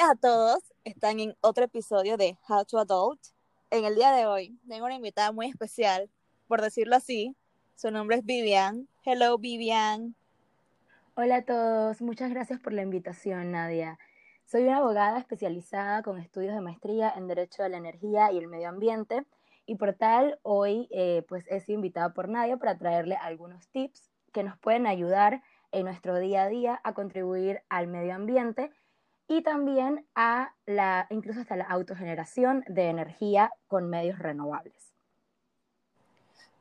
días a todos. Están en otro episodio de How to Adult. En el día de hoy tengo una invitada muy especial, por decirlo así. Su nombre es Vivian. Hello, Vivian. Hola a todos. Muchas gracias por la invitación, Nadia. Soy una abogada especializada con estudios de maestría en Derecho de la Energía y el Medio Ambiente. Y por tal, hoy eh, pues he sido invitada por Nadia para traerle algunos tips que nos pueden ayudar en nuestro día a día a contribuir al medio ambiente y también a la, incluso hasta la autogeneración de energía con medios renovables.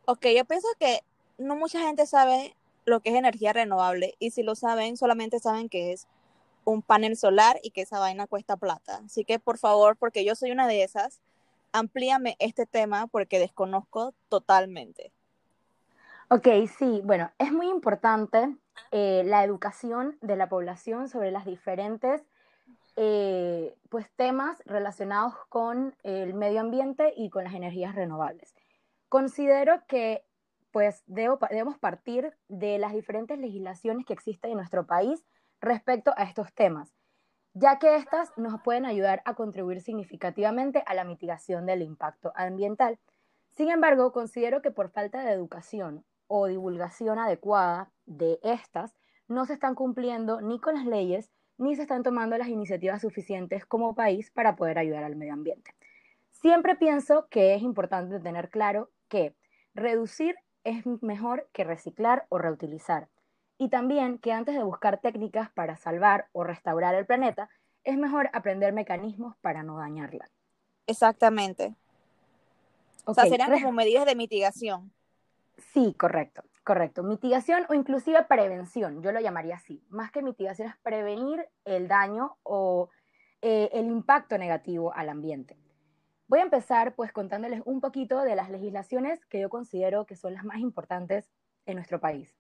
Ok, yo pienso que no mucha gente sabe lo que es energía renovable y si lo saben, solamente saben que es un panel solar y que esa vaina cuesta plata. Así que por favor, porque yo soy una de esas, amplíame este tema porque desconozco totalmente. Ok, sí, bueno, es muy importante eh, la educación de la población sobre las diferentes eh, pues temas relacionados con el medio ambiente y con las energías renovables. Considero que pues debemos partir de las diferentes legislaciones que existen en nuestro país respecto a estos temas, ya que estas nos pueden ayudar a contribuir significativamente a la mitigación del impacto ambiental. Sin embargo, considero que por falta de educación o divulgación adecuada de estas, no se están cumpliendo ni con las leyes ni se están tomando las iniciativas suficientes como país para poder ayudar al medio ambiente. Siempre pienso que es importante tener claro que reducir es mejor que reciclar o reutilizar. Y también que antes de buscar técnicas para salvar o restaurar el planeta, es mejor aprender mecanismos para no dañarla. Exactamente. O sea, serán como medidas de mitigación. Sí, correcto. Correcto, mitigación o inclusive prevención, yo lo llamaría así. Más que mitigación es prevenir el daño o eh, el impacto negativo al ambiente. Voy a empezar pues contándoles un poquito de las legislaciones que yo considero que son las más importantes en nuestro país.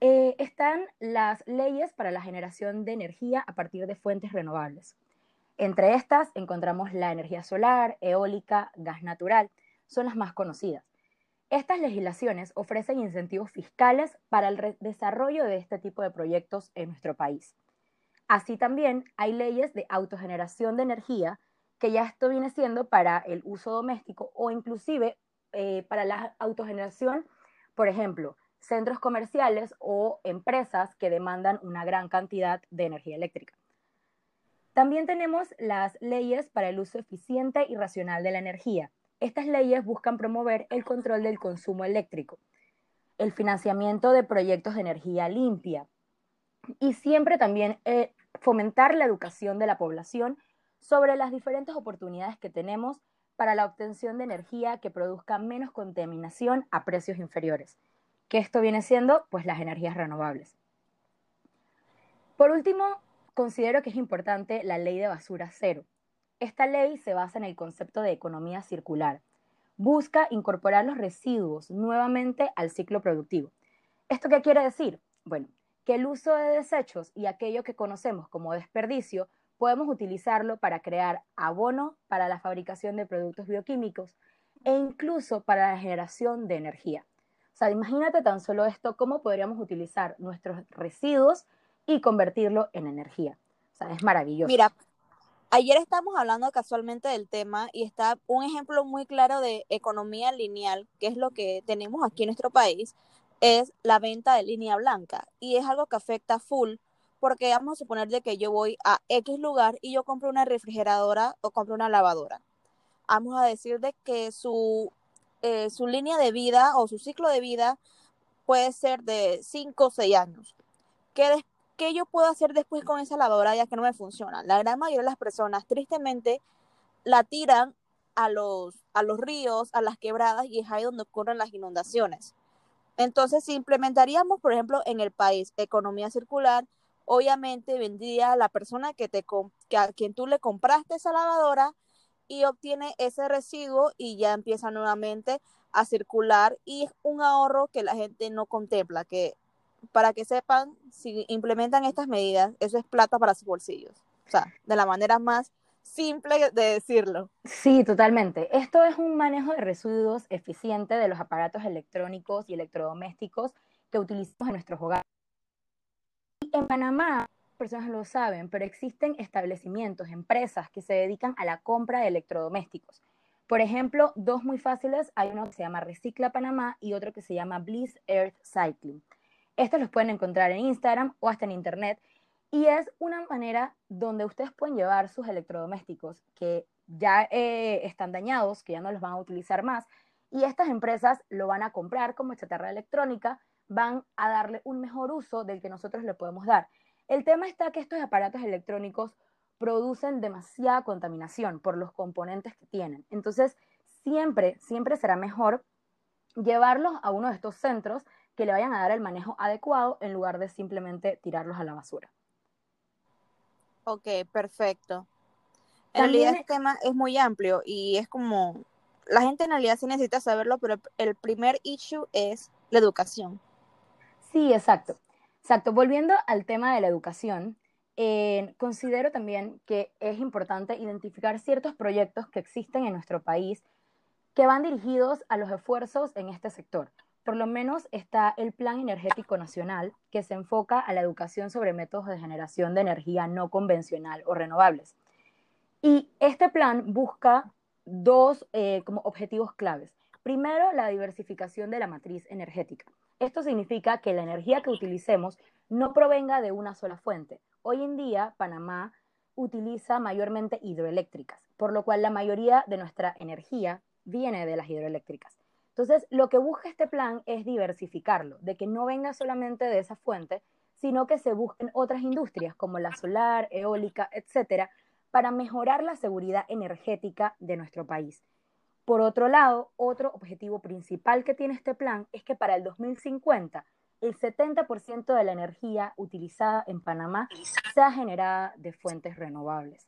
Eh, están las leyes para la generación de energía a partir de fuentes renovables. Entre estas encontramos la energía solar, eólica, gas natural, son las más conocidas. Estas legislaciones ofrecen incentivos fiscales para el desarrollo de este tipo de proyectos en nuestro país. Así también hay leyes de autogeneración de energía, que ya esto viene siendo para el uso doméstico o inclusive eh, para la autogeneración, por ejemplo, centros comerciales o empresas que demandan una gran cantidad de energía eléctrica. También tenemos las leyes para el uso eficiente y racional de la energía, estas leyes buscan promover el control del consumo eléctrico, el financiamiento de proyectos de energía limpia y siempre también eh, fomentar la educación de la población sobre las diferentes oportunidades que tenemos para la obtención de energía que produzca menos contaminación a precios inferiores, que esto viene siendo pues las energías renovables. Por último, considero que es importante la ley de basura cero, esta ley se basa en el concepto de economía circular. Busca incorporar los residuos nuevamente al ciclo productivo. ¿Esto qué quiere decir? Bueno, que el uso de desechos y aquello que conocemos como desperdicio podemos utilizarlo para crear abono para la fabricación de productos bioquímicos e incluso para la generación de energía. O sea, imagínate tan solo esto, cómo podríamos utilizar nuestros residuos y convertirlo en energía. O sea, es maravilloso. Mira, Ayer estamos hablando casualmente del tema y está un ejemplo muy claro de economía lineal, que es lo que tenemos aquí en nuestro país, es la venta de línea blanca y es algo que afecta full porque vamos a suponer de que yo voy a X lugar y yo compro una refrigeradora o compro una lavadora. Vamos a decir de que su, eh, su línea de vida o su ciclo de vida puede ser de 5 o 6 años. Que ¿qué yo puedo hacer después con esa lavadora ya que no me funciona? La gran mayoría de las personas, tristemente, la tiran a los, a los ríos, a las quebradas, y es ahí donde ocurren las inundaciones. Entonces, si implementaríamos, por ejemplo, en el país economía circular, obviamente vendría la persona que te que a quien tú le compraste esa lavadora y obtiene ese residuo y ya empieza nuevamente a circular y es un ahorro que la gente no contempla, que para que sepan, si implementan estas medidas, eso es plata para sus bolsillos. O sea, de la manera más simple de decirlo. Sí, totalmente. Esto es un manejo de residuos eficiente de los aparatos electrónicos y electrodomésticos que utilizamos en nuestros hogares. En Panamá, personas lo saben, pero existen establecimientos, empresas que se dedican a la compra de electrodomésticos. Por ejemplo, dos muy fáciles, hay uno que se llama Recicla Panamá y otro que se llama Bliss Earth Cycling. Estos los pueden encontrar en Instagram o hasta en Internet y es una manera donde ustedes pueden llevar sus electrodomésticos que ya eh, están dañados, que ya no los van a utilizar más, y estas empresas lo van a comprar como chatarra electrónica, van a darle un mejor uso del que nosotros le podemos dar. El tema está que estos aparatos electrónicos producen demasiada contaminación por los componentes que tienen. Entonces, siempre, siempre será mejor llevarlos a uno de estos centros que le vayan a dar el manejo adecuado en lugar de simplemente tirarlos a la basura. Ok, perfecto. En realidad este tema es muy amplio y es como, la gente en realidad sí necesita saberlo, pero el primer issue es la educación. Sí, exacto. Exacto. Volviendo al tema de la educación, eh, considero también que es importante identificar ciertos proyectos que existen en nuestro país que van dirigidos a los esfuerzos en este sector. Por lo menos está el Plan Energético Nacional, que se enfoca a la educación sobre métodos de generación de energía no convencional o renovables. Y este plan busca dos eh, como objetivos claves. Primero, la diversificación de la matriz energética. Esto significa que la energía que utilicemos no provenga de una sola fuente. Hoy en día, Panamá utiliza mayormente hidroeléctricas, por lo cual la mayoría de nuestra energía viene de las hidroeléctricas. Entonces, lo que busca este plan es diversificarlo, de que no venga solamente de esa fuente, sino que se busquen otras industrias como la solar, eólica, etcétera, para mejorar la seguridad energética de nuestro país. Por otro lado, otro objetivo principal que tiene este plan es que para el 2050 el 70% de la energía utilizada en Panamá sea generada de fuentes renovables.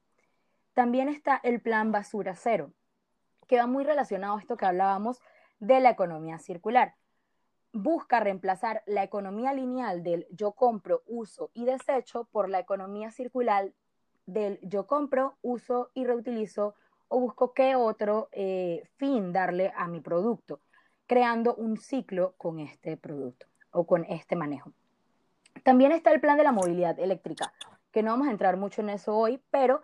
También está el plan Basura Cero, que va muy relacionado a esto que hablábamos de la economía circular. Busca reemplazar la economía lineal del yo compro, uso y desecho por la economía circular del yo compro, uso y reutilizo o busco qué otro eh, fin darle a mi producto, creando un ciclo con este producto o con este manejo. También está el plan de la movilidad eléctrica, que no vamos a entrar mucho en eso hoy, pero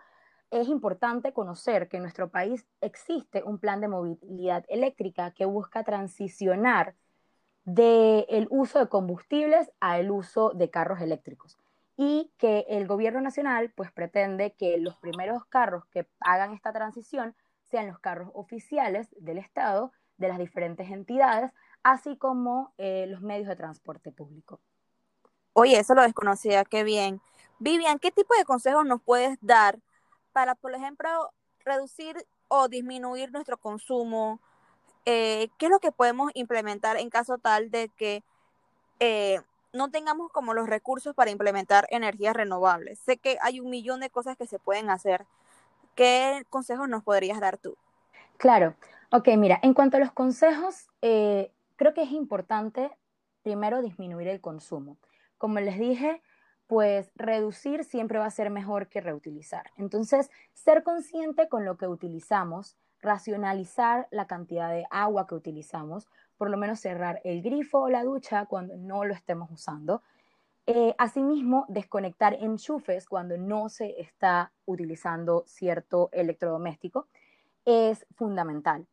es importante conocer que en nuestro país existe un plan de movilidad eléctrica que busca transicionar del uso de combustibles al uso de carros eléctricos y que el gobierno nacional pues pretende que los primeros carros que hagan esta transición sean los carros oficiales del Estado, de las diferentes entidades, así como eh, los medios de transporte público. Oye, eso lo desconocía, qué bien. Vivian, ¿qué tipo de consejos nos puedes dar para, por ejemplo, reducir o disminuir nuestro consumo? Eh, ¿Qué es lo que podemos implementar en caso tal de que eh, no tengamos como los recursos para implementar energías renovables? Sé que hay un millón de cosas que se pueden hacer. ¿Qué consejos nos podrías dar tú? Claro, ok, mira, en cuanto a los consejos, eh, creo que es importante primero disminuir el consumo. Como les dije, pues reducir siempre va a ser mejor que reutilizar. Entonces, ser consciente con lo que utilizamos, racionalizar la cantidad de agua que utilizamos, por lo menos cerrar el grifo o la ducha cuando no lo estemos usando. Eh, asimismo, desconectar enchufes cuando no se está utilizando cierto electrodoméstico es fundamental.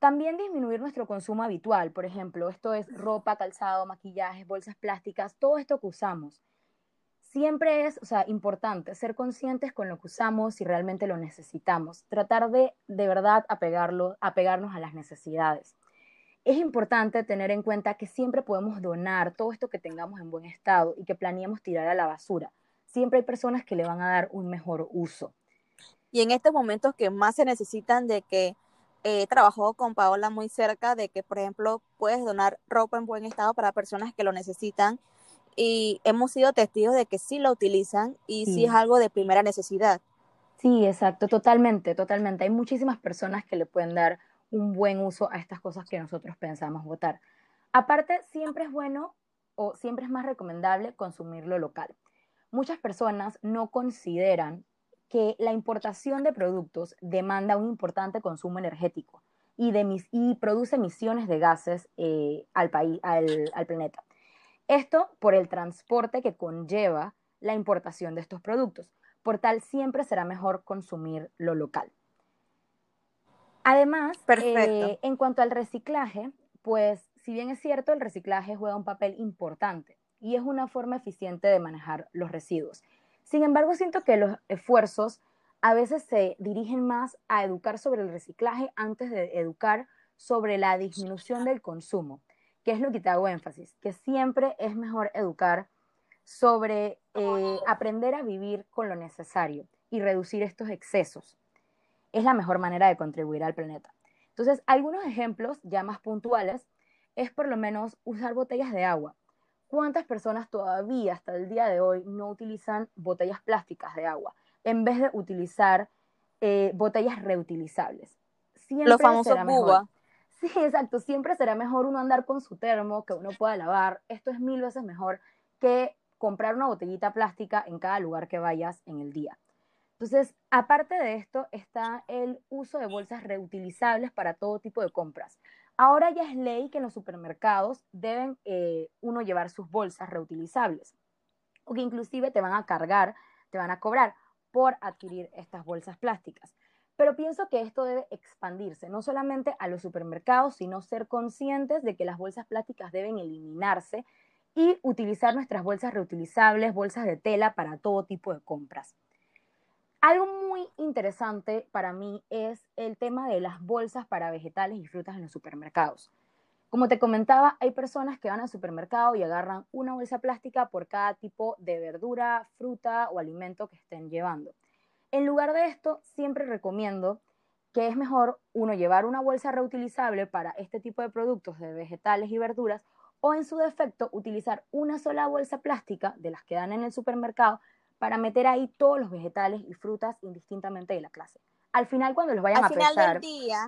También disminuir nuestro consumo habitual, por ejemplo, esto es ropa, calzado, maquillajes, bolsas plásticas, todo esto que usamos siempre es, o sea, importante ser conscientes con lo que usamos si realmente lo necesitamos, tratar de de verdad apegarlo, apegarnos a las necesidades. Es importante tener en cuenta que siempre podemos donar todo esto que tengamos en buen estado y que planeemos tirar a la basura. Siempre hay personas que le van a dar un mejor uso. Y en estos momentos que más se necesitan de que he trabajado con Paola muy cerca de que, por ejemplo, puedes donar ropa en buen estado para personas que lo necesitan y hemos sido testigos de que sí lo utilizan y sí. es algo de primera necesidad. Sí, exacto, totalmente, totalmente. Hay muchísimas personas que le pueden dar un buen uso a estas cosas que nosotros pensamos votar. Aparte, siempre es bueno o siempre es más recomendable consumirlo local. Muchas personas no consideran que la importación de productos demanda un importante consumo energético y, de, y produce emisiones de gases eh, al, país, al planeta. Esto por el transporte que conlleva la importación de estos productos. Por tal, siempre será mejor consumir lo local. Además, eh, en cuanto al reciclaje, pues si bien es cierto, el reciclaje juega un papel importante y es una forma eficiente de manejar los residuos. Sin embargo, siento que los esfuerzos a veces se dirigen más a educar sobre el reciclaje antes de educar sobre la disminución del consumo, que es lo que te hago énfasis, que siempre es mejor educar sobre eh, aprender a vivir con lo necesario y reducir estos excesos. Es la mejor manera de contribuir al planeta. Entonces, algunos ejemplos ya más puntuales es por lo menos usar botellas de agua. ¿Cuántas personas todavía hasta el día de hoy no utilizan botellas plásticas de agua? en vez de utilizar eh, botellas reutilizables. Siempre Los famosos será Sí, exacto. Siempre será mejor uno andar con su termo que uno pueda lavar. Esto es mil veces mejor que comprar una botellita plástica en cada lugar que vayas en el día. Entonces, aparte de esto, está el uso de bolsas reutilizables para todo tipo de compras. Ahora ya es ley que en los supermercados deben eh, uno llevar sus bolsas reutilizables o que inclusive te van a cargar, te van a cobrar por adquirir estas bolsas plásticas. Pero pienso que esto debe expandirse, no solamente a los supermercados, sino ser conscientes de que las bolsas plásticas deben eliminarse y utilizar nuestras bolsas reutilizables, bolsas de tela para todo tipo de compras. Algo muy interesante para mí es el tema de las bolsas para vegetales y frutas en los supermercados. Como te comentaba, hay personas que van al supermercado y agarran una bolsa plástica por cada tipo de verdura, fruta o alimento que estén llevando. En lugar de esto, siempre recomiendo que es mejor uno llevar una bolsa reutilizable para este tipo de productos de vegetales y verduras o en su defecto utilizar una sola bolsa plástica de las que dan en el supermercado para meter ahí todos los vegetales y frutas indistintamente de la clase. Al final cuando los vayan a pesar, final del día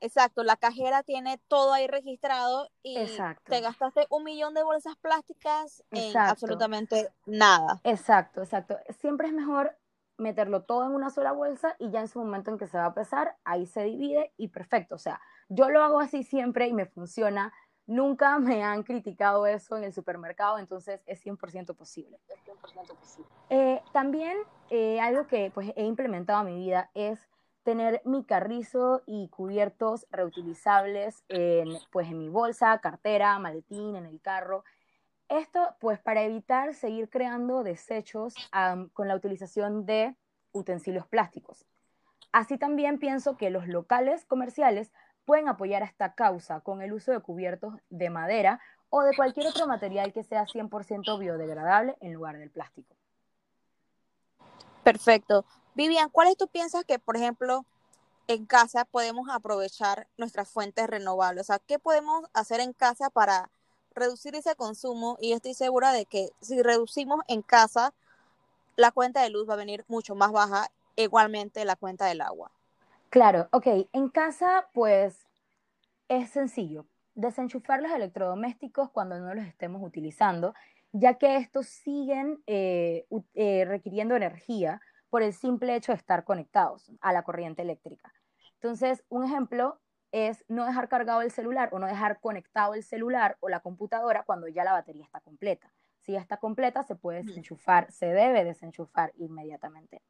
Exacto, la cajera tiene todo ahí registrado y te gastaste un millón de bolsas plásticas en absolutamente nada. Exacto, exacto. Siempre es mejor meterlo todo en una sola bolsa y ya en su momento en que se va a pesar, ahí se divide y perfecto. O sea, yo lo hago así siempre y me funciona. Nunca me han criticado eso en el supermercado, entonces es 100% posible. Es 100% posible. Eh, también eh, algo que pues, he implementado en mi vida es tener mi carrizo y cubiertos reutilizables en, pues, en mi bolsa, cartera, maletín, en el carro. Esto pues para evitar seguir creando desechos con la utilización de utensilios plásticos. Así también pienso que los locales comerciales pueden apoyar esta causa con el uso de cubiertos de madera o de cualquier otro material que sea 100% biodegradable en lugar del plástico. Perfecto. Vivian, ¿cuáles tú piensas que, por ejemplo, en casa podemos aprovechar nuestras fuentes renovables? O sea, ¿qué podemos hacer en casa para reducir ese consumo? Y estoy segura de que si reducimos en casa, la cuenta de luz va a venir mucho más baja, igualmente la cuenta del agua. Claro, ok. En casa, pues es sencillo. Desenchufar los electrodomésticos cuando no los estemos utilizando, ya que estos siguen eh, eh, requiriendo energía por el simple hecho de estar conectados a la corriente eléctrica. Entonces, un ejemplo es no dejar cargado el celular o no dejar conectado el celular o la computadora cuando ya la batería está completa. Si ya está completa, se puede desenchufar, se debe desenchufar inmediatamente.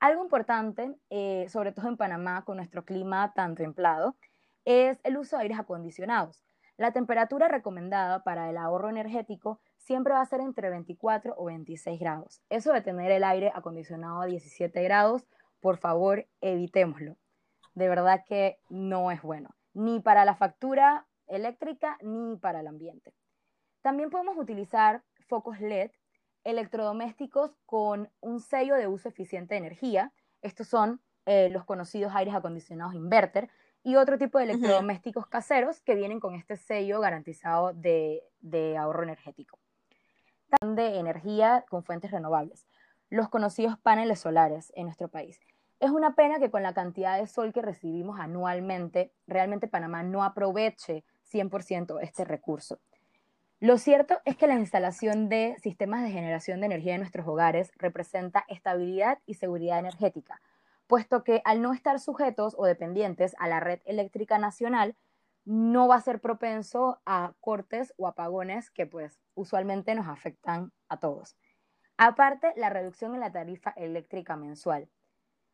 Algo importante, eh, sobre todo en Panamá, con nuestro clima tan templado, es el uso de aires acondicionados. La temperatura recomendada para el ahorro energético siempre va a ser entre 24 o 26 grados. Eso de tener el aire acondicionado a 17 grados, por favor, evitémoslo. De verdad que no es bueno, ni para la factura eléctrica ni para el ambiente. También podemos utilizar focos LED, electrodomésticos con un sello de uso eficiente de energía. Estos son eh, los conocidos aires acondicionados inverter y otro tipo de electrodomésticos caseros que vienen con este sello garantizado de ahorro energético de energía con fuentes renovables, los conocidos paneles solares en nuestro país. Es una pena que con la cantidad de sol que recibimos anualmente, realmente Panamá no aproveche 100% este recurso. Lo cierto es que la instalación de sistemas de generación de energía en nuestros hogares representa estabilidad y seguridad energética, puesto que al no estar sujetos o dependientes a la red eléctrica nacional, no va a ser propenso a cortes o apagones que pues usualmente nos afectan a todos. Aparte, la reducción en la tarifa eléctrica mensual.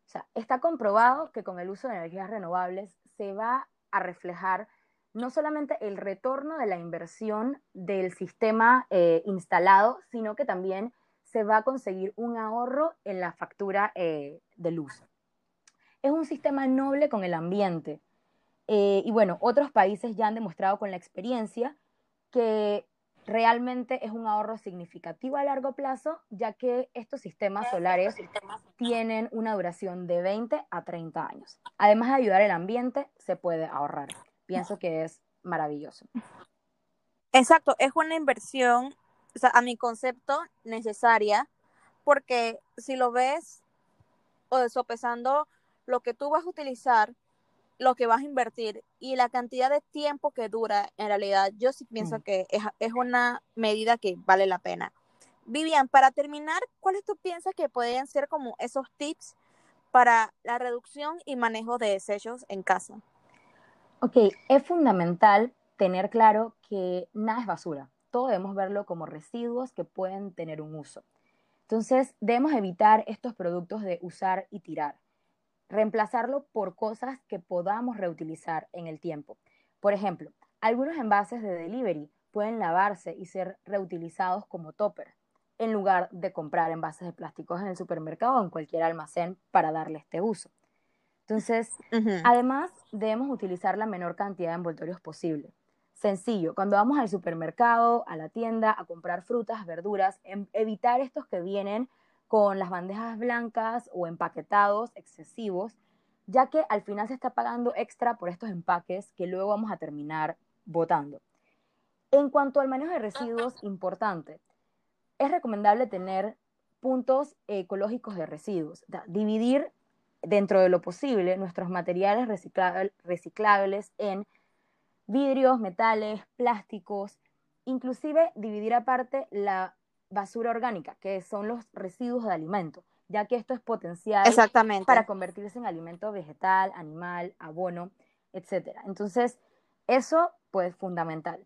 O sea, está comprobado que con el uso de energías renovables se va a reflejar no solamente el retorno de la inversión del sistema eh, instalado, sino que también se va a conseguir un ahorro en la factura eh, de luz. Es un sistema noble con el ambiente. Eh, y bueno, otros países ya han demostrado con la experiencia que realmente es un ahorro significativo a largo plazo, ya que estos sistemas solares tienen una duración de 20 a 30 años. Además de ayudar al ambiente, se puede ahorrar. Pienso que es maravilloso. Exacto, es una inversión, o sea, a mi concepto, necesaria, porque si lo ves o sopesando lo que tú vas a utilizar, lo que vas a invertir y la cantidad de tiempo que dura, en realidad, yo sí pienso mm. que es, es, una medida que vale la pena. Vivian, para terminar, ¿cuáles tú piensas que pueden ser como esos tips para la reducción y manejo de desechos en casa? Ok, es fundamental tener claro que nada es basura. Todo debemos verlo como residuos que pueden tener un uso. Entonces, debemos evitar estos productos de usar y tirar reemplazarlo por cosas que podamos reutilizar en el tiempo. Por ejemplo, algunos envases de delivery pueden lavarse y ser reutilizados como topper, en lugar de comprar envases de plásticos en el supermercado o en cualquier almacén para darle este uso. Entonces, además, debemos utilizar la menor cantidad de envoltorios posible. Sencillo, cuando vamos al supermercado, a la tienda, a comprar frutas, verduras, em, evitar estos que vienen con las bandejas blancas o empaquetados excesivos, ya que al final se está pagando extra por estos empaques que luego vamos a terminar botando. En cuanto al manejo de residuos, importante, es recomendable tener puntos ecológicos de residuos, dividir dentro de lo posible nuestros materiales reciclables en vidrios, metales, plásticos, inclusive dividir aparte la basura orgánica, que son los residuos de alimento, ya que esto es potencial para convertirse en alimento vegetal, animal, abono, etc. Entonces, eso pues fundamental.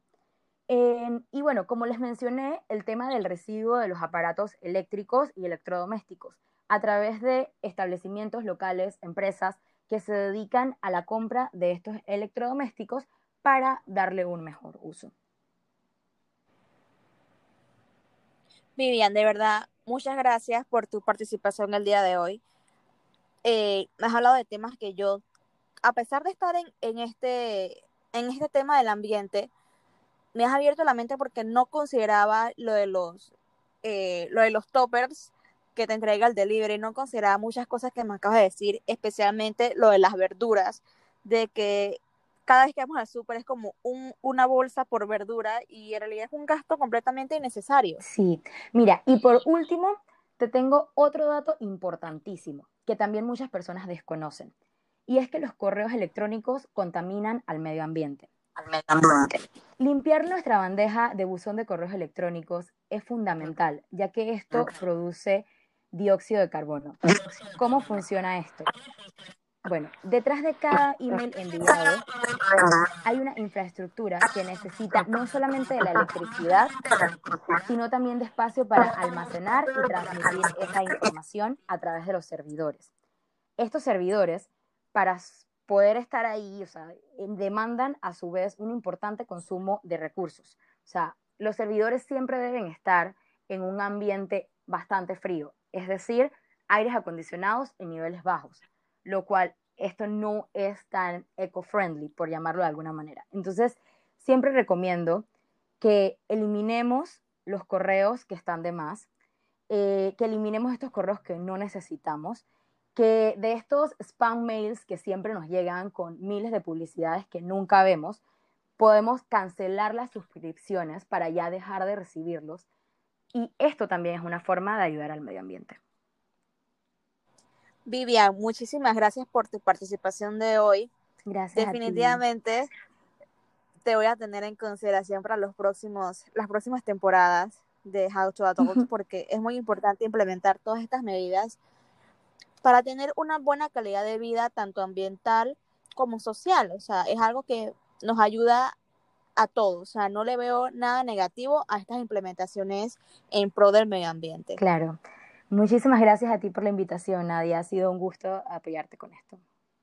y bueno, como les mencioné, el tema del residuo de los aparatos eléctricos y electrodomésticos, a través de establecimientos locales, empresas que se dedican a la compra de estos electrodomésticos para darle un mejor uso. Vivian, de verdad, muchas gracias por tu participación el día de hoy. Eh, has hablado de temas que yo, a pesar de estar en, este, en este tema del ambiente, me has abierto la mente porque no consideraba lo de los, eh, lo de los toppers que te entrega el delivery, no consideraba muchas cosas que me acabas de decir, especialmente lo de las verduras, de que cada vez que vamos al súper es como un, una bolsa por verdura y en realidad es un gasto completamente innecesario. Sí, mira, y por último, te tengo otro dato importantísimo que también muchas personas desconocen, y es que los correos electrónicos contaminan al medio ambiente. Al medio ambiente. Limpiar nuestra bandeja de buzón de correos electrónicos es fundamental, ya que esto produce dióxido de carbono. ¿Cómo funciona esto? Bueno, detrás de cada email enviado hay una infraestructura que necesita no solamente de la electricidad, sino también de espacio para almacenar y transmitir esa información a través de los servidores. Estos servidores, para poder estar ahí, o sea, demandan a su vez un importante consumo de recursos. O sea, los servidores siempre deben estar en un ambiente bastante frío, es decir, aires acondicionados en niveles bajos lo cual esto no es tan eco-friendly, por llamarlo de alguna manera. Entonces, siempre recomiendo que eliminemos los correos que están de más, eh, que eliminemos estos correos que no necesitamos, que de estos spam mails que siempre nos llegan con miles de publicidades que nunca vemos, podemos cancelar las suscripciones para ya dejar de recibirlos. Y esto también es una forma de ayudar al medio ambiente. Vivian, muchísimas gracias por tu participación de hoy. Gracias. Definitivamente te voy a tener en consideración para los próximos, las próximas temporadas de How to Adult porque es muy importante implementar todas estas medidas para tener una buena calidad de vida tanto ambiental como social. O sea, es algo que nos ayuda a todos, o sea, no le veo nada negativo a estas implementaciones en pro del medio ambiente. Claro. Muchísimas gracias a ti por la invitación, Nadia. Ha sido un gusto apoyarte con esto.